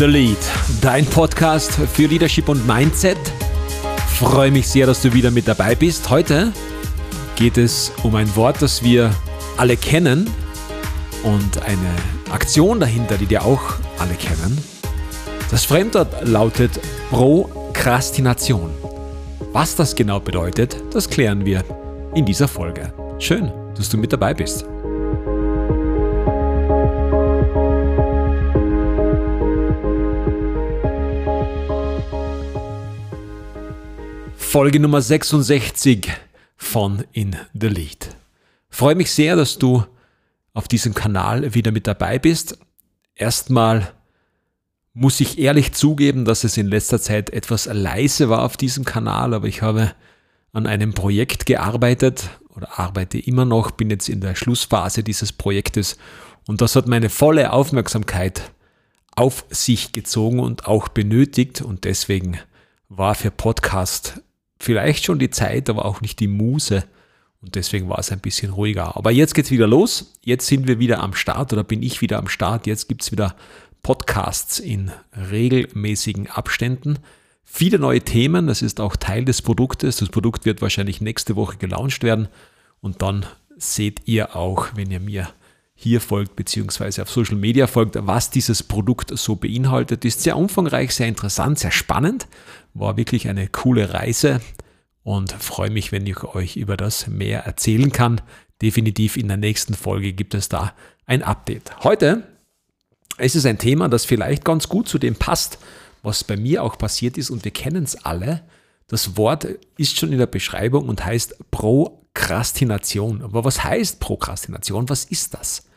The Lead, dein Podcast für Leadership und Mindset. Freue mich sehr, dass du wieder mit dabei bist. Heute geht es um ein Wort, das wir alle kennen und eine Aktion dahinter, die wir auch alle kennen. Das Fremdwort lautet Prokrastination. Was das genau bedeutet, das klären wir in dieser Folge. Schön, dass du mit dabei bist. Folge Nummer 66 von In the Lead. Freue mich sehr, dass du auf diesem Kanal wieder mit dabei bist. Erstmal muss ich ehrlich zugeben, dass es in letzter Zeit etwas leise war auf diesem Kanal, aber ich habe an einem Projekt gearbeitet oder arbeite immer noch, bin jetzt in der Schlussphase dieses Projektes und das hat meine volle Aufmerksamkeit auf sich gezogen und auch benötigt und deswegen war für Podcast vielleicht schon die Zeit, aber auch nicht die Muse. Und deswegen war es ein bisschen ruhiger. Aber jetzt geht's wieder los. Jetzt sind wir wieder am Start oder bin ich wieder am Start. Jetzt gibt's wieder Podcasts in regelmäßigen Abständen. Viele neue Themen. Das ist auch Teil des Produktes. Das Produkt wird wahrscheinlich nächste Woche gelauncht werden. Und dann seht ihr auch, wenn ihr mir hier folgt, beziehungsweise auf Social Media folgt, was dieses Produkt so beinhaltet. Ist sehr umfangreich, sehr interessant, sehr spannend. War wirklich eine coole Reise und freue mich, wenn ich euch über das mehr erzählen kann. Definitiv in der nächsten Folge gibt es da ein Update. Heute ist es ein Thema, das vielleicht ganz gut zu dem passt, was bei mir auch passiert ist und wir kennen es alle. Das Wort ist schon in der Beschreibung und heißt Prokrastination. Aber was heißt Prokrastination? Was ist das?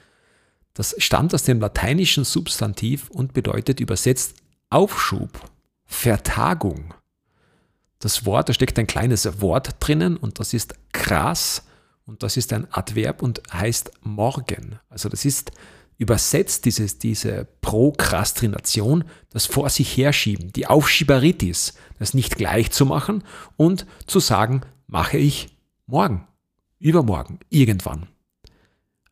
Das stammt aus dem lateinischen Substantiv und bedeutet übersetzt Aufschub, Vertagung. Das Wort, da steckt ein kleines Wort drinnen und das ist krass und das ist ein Adverb und heißt morgen. Also das ist übersetzt dieses, diese Prokrastination, das vor sich herschieben, die Aufschieberitis, das nicht gleich zu machen und zu sagen, mache ich morgen, übermorgen, irgendwann.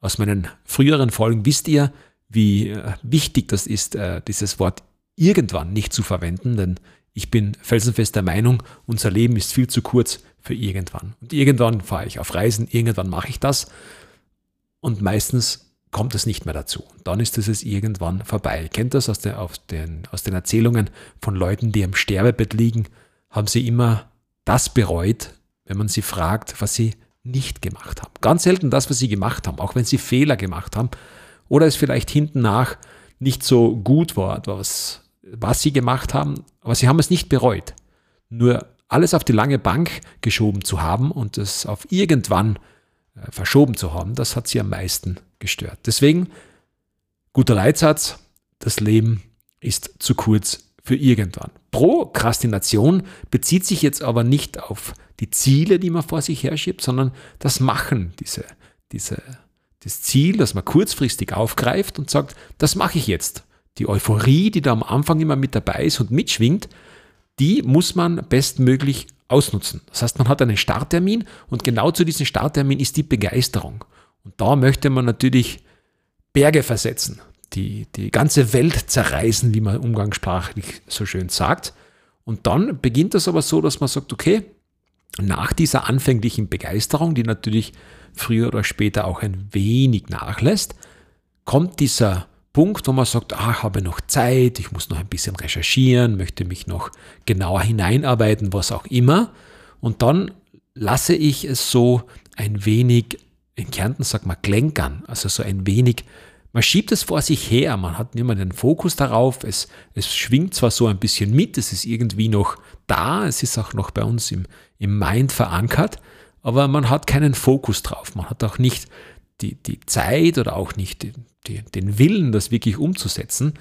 Aus meinen früheren Folgen wisst ihr, wie äh, wichtig das ist, äh, dieses Wort irgendwann nicht zu verwenden, denn ich bin felsenfest der Meinung, unser Leben ist viel zu kurz für irgendwann. Und irgendwann fahre ich auf Reisen, irgendwann mache ich das und meistens kommt es nicht mehr dazu. Dann ist es irgendwann vorbei. Ihr kennt das aus den, aus, den, aus den Erzählungen von Leuten, die am Sterbebett liegen, haben sie immer das bereut, wenn man sie fragt, was sie nicht gemacht haben. Ganz selten das, was sie gemacht haben, auch wenn sie Fehler gemacht haben oder es vielleicht hinten nach nicht so gut war, was, was sie gemacht haben, aber sie haben es nicht bereut. Nur alles auf die lange Bank geschoben zu haben und es auf irgendwann äh, verschoben zu haben, das hat sie am meisten gestört. Deswegen, guter Leitsatz, das Leben ist zu kurz für irgendwann. Prokrastination bezieht sich jetzt aber nicht auf die Ziele, die man vor sich herschiebt, sondern das Machen, diese, diese, das Ziel, das man kurzfristig aufgreift und sagt, das mache ich jetzt. Die Euphorie, die da am Anfang immer mit dabei ist und mitschwingt, die muss man bestmöglich ausnutzen. Das heißt, man hat einen Starttermin und genau zu diesem Starttermin ist die Begeisterung. Und da möchte man natürlich Berge versetzen die, die ganze Welt zerreißen, wie man umgangssprachlich so schön sagt. Und dann beginnt das aber so, dass man sagt, okay, nach dieser anfänglichen Begeisterung, die natürlich früher oder später auch ein wenig nachlässt, kommt dieser Punkt, wo man sagt, ah, ich habe noch Zeit, ich muss noch ein bisschen recherchieren, möchte mich noch genauer hineinarbeiten, was auch immer. Und dann lasse ich es so ein wenig, in Kärnten sagt man klänkern, also so ein wenig man schiebt es vor sich her, man hat immer den Fokus darauf, es, es schwingt zwar so ein bisschen mit, es ist irgendwie noch da, es ist auch noch bei uns im, im Mind verankert, aber man hat keinen Fokus drauf, man hat auch nicht die, die Zeit oder auch nicht die, die, den Willen, das wirklich umzusetzen.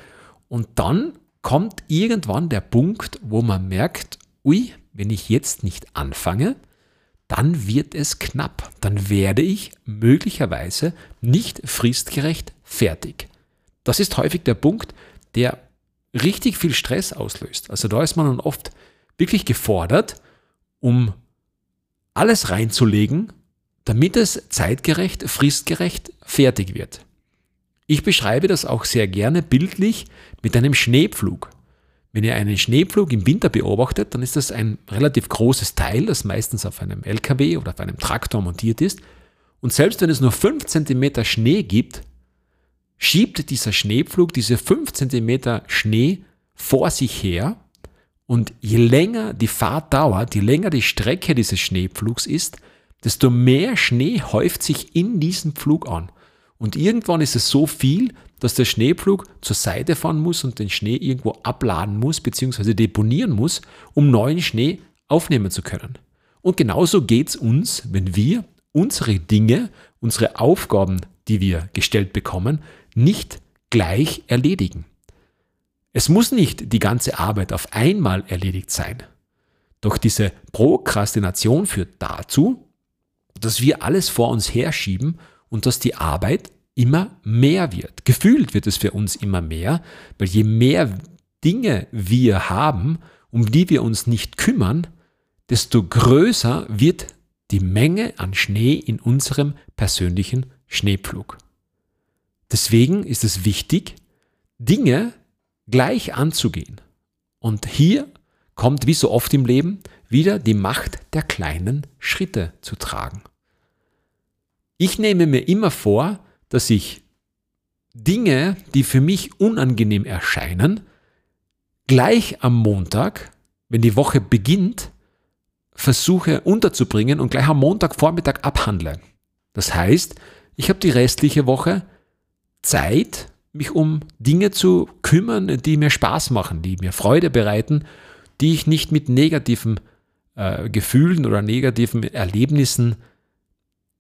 Und dann kommt irgendwann der Punkt, wo man merkt, ui, wenn ich jetzt nicht anfange, dann wird es knapp. Dann werde ich möglicherweise nicht fristgerecht fertig. Das ist häufig der Punkt, der richtig viel Stress auslöst. Also da ist man dann oft wirklich gefordert, um alles reinzulegen, damit es zeitgerecht, fristgerecht fertig wird. Ich beschreibe das auch sehr gerne bildlich mit einem Schneepflug. Wenn ihr einen Schneepflug im Winter beobachtet, dann ist das ein relativ großes Teil, das meistens auf einem LKW oder auf einem Traktor montiert ist. Und selbst wenn es nur 5 cm Schnee gibt, schiebt dieser Schneepflug diese 5 cm Schnee vor sich her. Und je länger die Fahrt dauert, je länger die Strecke dieses Schneepflugs ist, desto mehr Schnee häuft sich in diesen Pflug an. Und irgendwann ist es so viel, dass der Schneepflug zur Seite fahren muss und den Schnee irgendwo abladen muss bzw. deponieren muss, um neuen Schnee aufnehmen zu können. Und genauso geht es uns, wenn wir unsere Dinge, unsere Aufgaben, die wir gestellt bekommen, nicht gleich erledigen. Es muss nicht die ganze Arbeit auf einmal erledigt sein. Doch diese Prokrastination führt dazu, dass wir alles vor uns herschieben und dass die Arbeit immer mehr wird. Gefühlt wird es für uns immer mehr, weil je mehr Dinge wir haben, um die wir uns nicht kümmern, desto größer wird die Menge an Schnee in unserem persönlichen Schneepflug. Deswegen ist es wichtig, Dinge gleich anzugehen. Und hier kommt, wie so oft im Leben, wieder die Macht der kleinen Schritte zu tragen. Ich nehme mir immer vor, dass ich Dinge, die für mich unangenehm erscheinen, gleich am Montag, wenn die Woche beginnt, versuche unterzubringen und gleich am Montagvormittag abhandle. Das heißt, ich habe die restliche Woche Zeit, mich um Dinge zu kümmern, die mir Spaß machen, die mir Freude bereiten, die ich nicht mit negativen äh, Gefühlen oder negativen Erlebnissen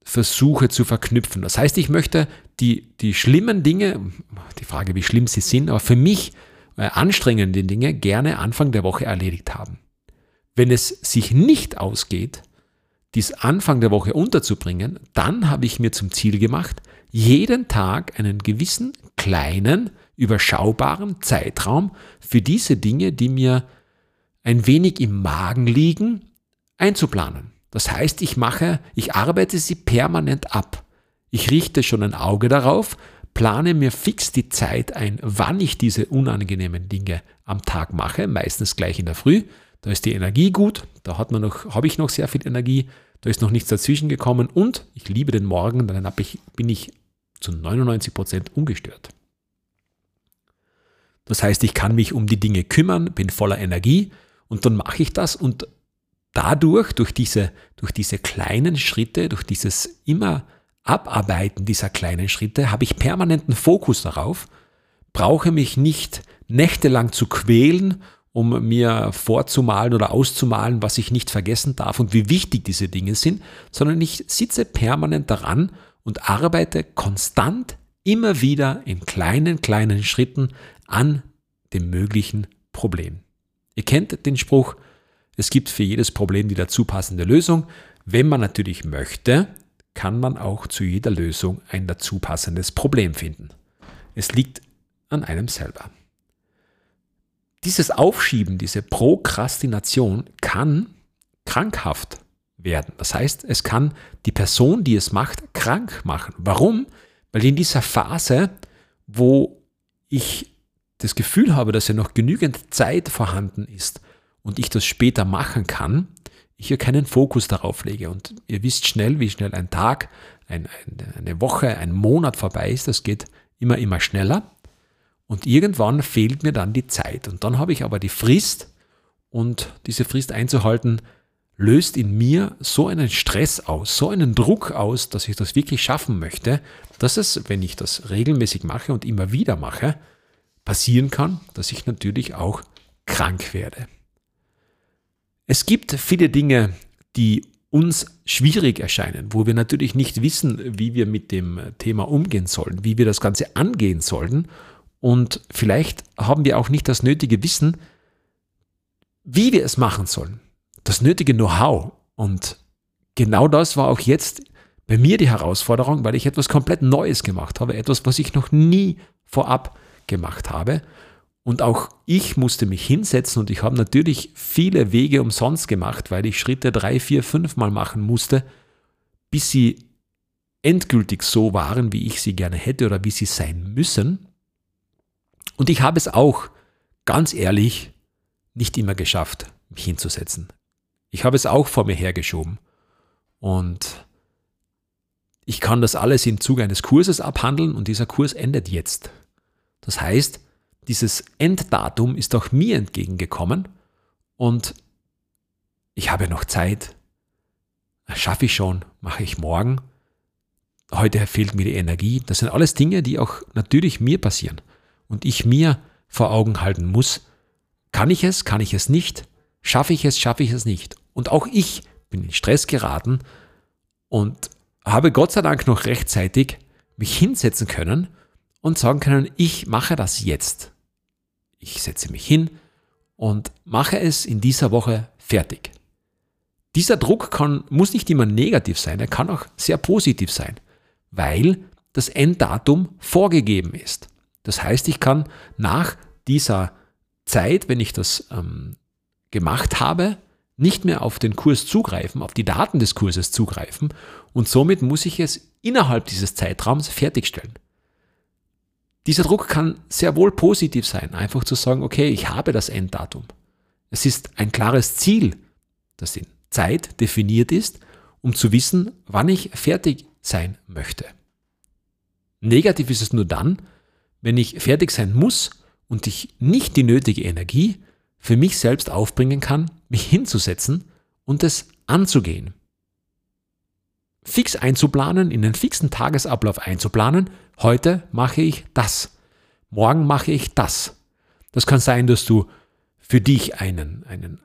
versuche zu verknüpfen. Das heißt, ich möchte die, die schlimmen Dinge, die Frage, wie schlimm sie sind, aber für mich äh, anstrengende Dinge gerne Anfang der Woche erledigt haben. Wenn es sich nicht ausgeht, dies Anfang der Woche unterzubringen, dann habe ich mir zum Ziel gemacht, jeden Tag einen gewissen kleinen, überschaubaren Zeitraum für diese Dinge, die mir ein wenig im Magen liegen, einzuplanen. Das heißt, ich mache, ich arbeite sie permanent ab. Ich richte schon ein Auge darauf, plane mir fix die Zeit ein, wann ich diese unangenehmen Dinge am Tag mache, meistens gleich in der Früh. Da ist die Energie gut, da hat man noch, habe ich noch sehr viel Energie, da ist noch nichts dazwischen gekommen und ich liebe den Morgen, dann bin ich zu 99 Prozent ungestört. Das heißt, ich kann mich um die Dinge kümmern, bin voller Energie und dann mache ich das und dadurch, durch diese, durch diese kleinen Schritte, durch dieses immer Abarbeiten dieser kleinen Schritte, habe ich permanenten Fokus darauf, brauche mich nicht nächtelang zu quälen, um mir vorzumalen oder auszumalen, was ich nicht vergessen darf und wie wichtig diese Dinge sind, sondern ich sitze permanent daran und arbeite konstant immer wieder in kleinen, kleinen Schritten an dem möglichen Problem. Ihr kennt den Spruch, es gibt für jedes Problem die dazu passende Lösung. Wenn man natürlich möchte, kann man auch zu jeder Lösung ein dazu passendes Problem finden. Es liegt an einem selber. Dieses Aufschieben, diese Prokrastination kann krankhaft werden. Das heißt, es kann die Person, die es macht, krank machen. Warum? Weil in dieser Phase, wo ich das Gefühl habe, dass ja noch genügend Zeit vorhanden ist, und ich das später machen kann, ich hier keinen Fokus darauf lege. Und ihr wisst schnell, wie schnell ein Tag, ein, ein, eine Woche, ein Monat vorbei ist. Das geht immer, immer schneller. Und irgendwann fehlt mir dann die Zeit. Und dann habe ich aber die Frist und diese Frist einzuhalten, löst in mir so einen Stress aus, so einen Druck aus, dass ich das wirklich schaffen möchte, dass es, wenn ich das regelmäßig mache und immer wieder mache, passieren kann, dass ich natürlich auch krank werde. Es gibt viele Dinge, die uns schwierig erscheinen, wo wir natürlich nicht wissen, wie wir mit dem Thema umgehen sollen, wie wir das Ganze angehen sollen. Und vielleicht haben wir auch nicht das nötige Wissen, wie wir es machen sollen. Das nötige Know-how. Und genau das war auch jetzt bei mir die Herausforderung, weil ich etwas komplett Neues gemacht habe, etwas, was ich noch nie vorab gemacht habe. Und auch ich musste mich hinsetzen und ich habe natürlich viele Wege umsonst gemacht, weil ich Schritte drei, vier, fünf Mal machen musste, bis sie endgültig so waren, wie ich sie gerne hätte oder wie sie sein müssen. Und ich habe es auch, ganz ehrlich, nicht immer geschafft, mich hinzusetzen. Ich habe es auch vor mir hergeschoben. Und ich kann das alles im Zuge eines Kurses abhandeln und dieser Kurs endet jetzt. Das heißt, dieses Enddatum ist auch mir entgegengekommen und ich habe noch Zeit. Schaffe ich schon, mache ich morgen. Heute fehlt mir die Energie. Das sind alles Dinge, die auch natürlich mir passieren und ich mir vor Augen halten muss. Kann ich es, kann ich es nicht? Schaffe ich es, schaffe ich es nicht? Und auch ich bin in Stress geraten und habe Gott sei Dank noch rechtzeitig mich hinsetzen können und sagen können, ich mache das jetzt. Ich setze mich hin und mache es in dieser Woche fertig. Dieser Druck kann, muss nicht immer negativ sein, er kann auch sehr positiv sein, weil das Enddatum vorgegeben ist. Das heißt, ich kann nach dieser Zeit, wenn ich das ähm, gemacht habe, nicht mehr auf den Kurs zugreifen, auf die Daten des Kurses zugreifen und somit muss ich es innerhalb dieses Zeitraums fertigstellen. Dieser Druck kann sehr wohl positiv sein, einfach zu sagen, okay, ich habe das Enddatum. Es ist ein klares Ziel, das in Zeit definiert ist, um zu wissen, wann ich fertig sein möchte. Negativ ist es nur dann, wenn ich fertig sein muss und ich nicht die nötige Energie für mich selbst aufbringen kann, mich hinzusetzen und es anzugehen. Fix einzuplanen, in den fixen Tagesablauf einzuplanen, heute mache ich das, morgen mache ich das. Das kann sein, dass du für dich einen, einen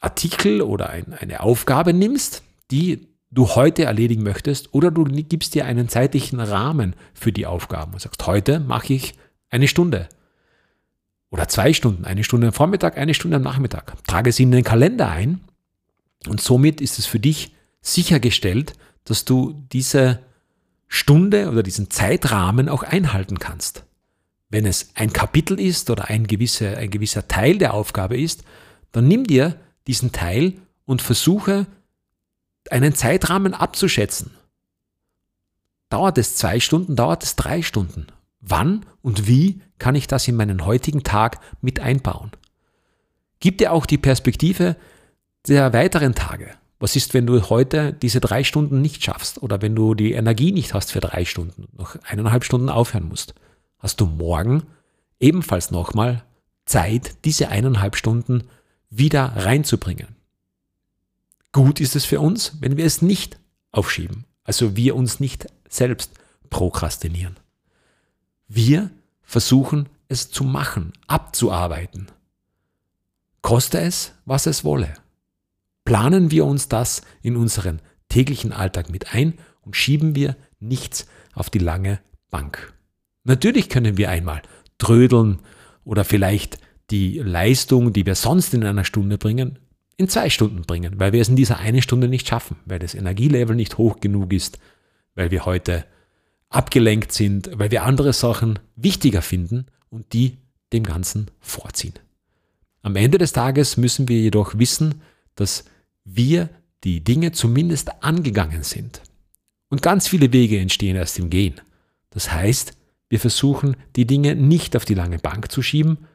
Artikel oder ein, eine Aufgabe nimmst, die du heute erledigen möchtest, oder du gibst dir einen zeitlichen Rahmen für die Aufgaben und sagst, heute mache ich eine Stunde oder zwei Stunden, eine Stunde am Vormittag, eine Stunde am Nachmittag. Trage sie in den Kalender ein und somit ist es für dich sichergestellt, dass du diese Stunde oder diesen Zeitrahmen auch einhalten kannst. Wenn es ein Kapitel ist oder ein gewisser, ein gewisser Teil der Aufgabe ist, dann nimm dir diesen Teil und versuche einen Zeitrahmen abzuschätzen. Dauert es zwei Stunden, dauert es drei Stunden? Wann und wie kann ich das in meinen heutigen Tag mit einbauen? Gib dir auch die Perspektive der weiteren Tage. Was ist, wenn du heute diese drei Stunden nicht schaffst oder wenn du die Energie nicht hast für drei Stunden, noch eineinhalb Stunden aufhören musst? Hast du morgen ebenfalls nochmal Zeit, diese eineinhalb Stunden wieder reinzubringen? Gut ist es für uns, wenn wir es nicht aufschieben, also wir uns nicht selbst prokrastinieren. Wir versuchen es zu machen, abzuarbeiten. Koste es, was es wolle. Planen wir uns das in unseren täglichen Alltag mit ein und schieben wir nichts auf die lange Bank. Natürlich können wir einmal trödeln oder vielleicht die Leistung, die wir sonst in einer Stunde bringen, in zwei Stunden bringen, weil wir es in dieser eine Stunde nicht schaffen, weil das Energielevel nicht hoch genug ist, weil wir heute abgelenkt sind, weil wir andere Sachen wichtiger finden und die dem Ganzen vorziehen. Am Ende des Tages müssen wir jedoch wissen, dass wir die Dinge zumindest angegangen sind. Und ganz viele Wege entstehen erst im Gehen. Das heißt, wir versuchen, die Dinge nicht auf die lange Bank zu schieben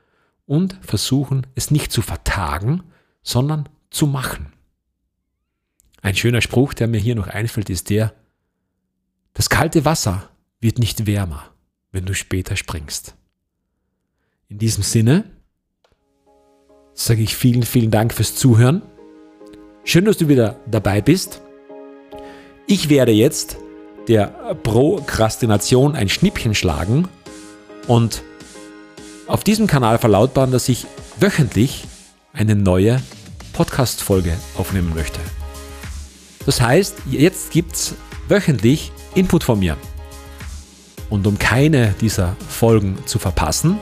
und versuchen, es nicht zu vertagen, sondern zu machen. Ein schöner Spruch, der mir hier noch einfällt, ist der, das kalte Wasser wird nicht wärmer, wenn du später springst. In diesem Sinne sage ich vielen, vielen Dank fürs Zuhören. Schön, dass du wieder dabei bist. Ich werde jetzt der Prokrastination ein Schnippchen schlagen und auf diesem Kanal verlautbaren, dass ich wöchentlich eine neue Podcast-Folge aufnehmen möchte. Das heißt, jetzt gibt es wöchentlich Input von mir. Und um keine dieser Folgen zu verpassen,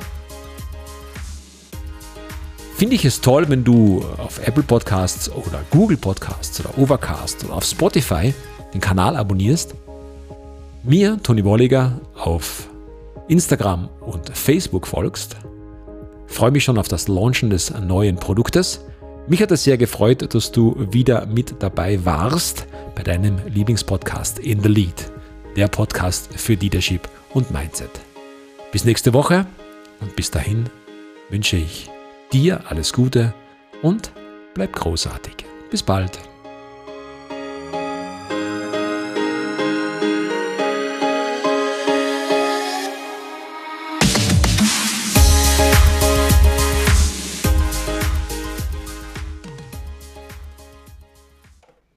finde ich es toll, wenn du auf Apple Podcasts oder Google Podcasts oder Overcast oder auf Spotify den Kanal abonnierst, mir, Toni Wolliger, auf Instagram und Facebook folgst. freue mich schon auf das Launchen des neuen Produktes. Mich hat es sehr gefreut, dass du wieder mit dabei warst bei deinem Lieblingspodcast In the Lead, der Podcast für Leadership und Mindset. Bis nächste Woche und bis dahin wünsche ich dir alles Gute und bleib großartig. Bis bald.